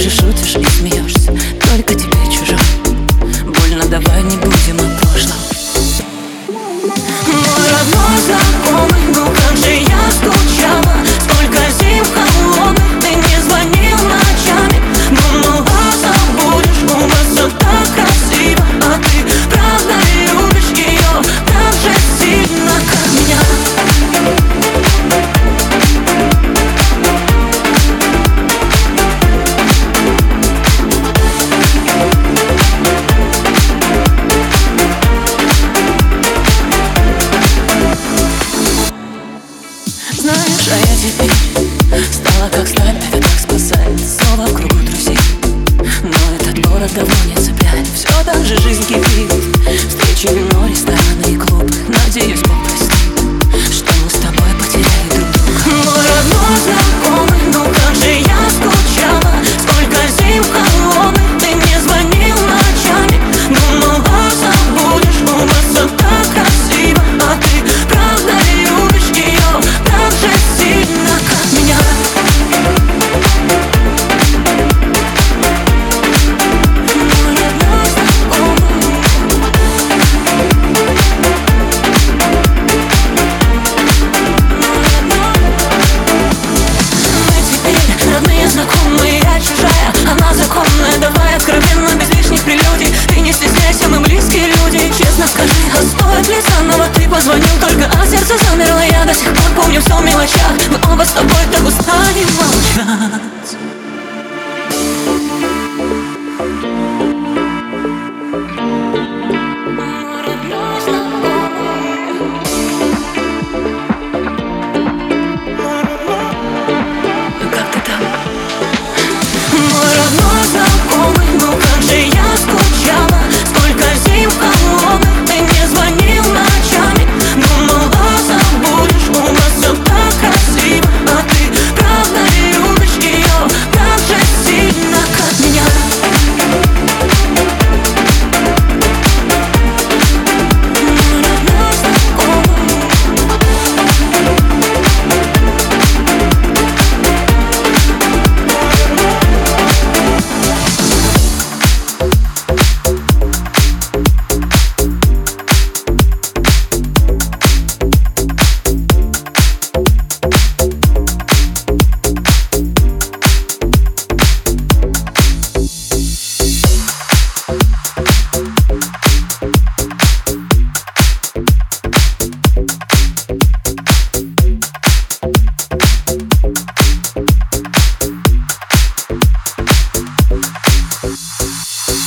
же шутишь и смеешься теперь как сталь, так спасает. Снова кругу друзей. Но этот город давно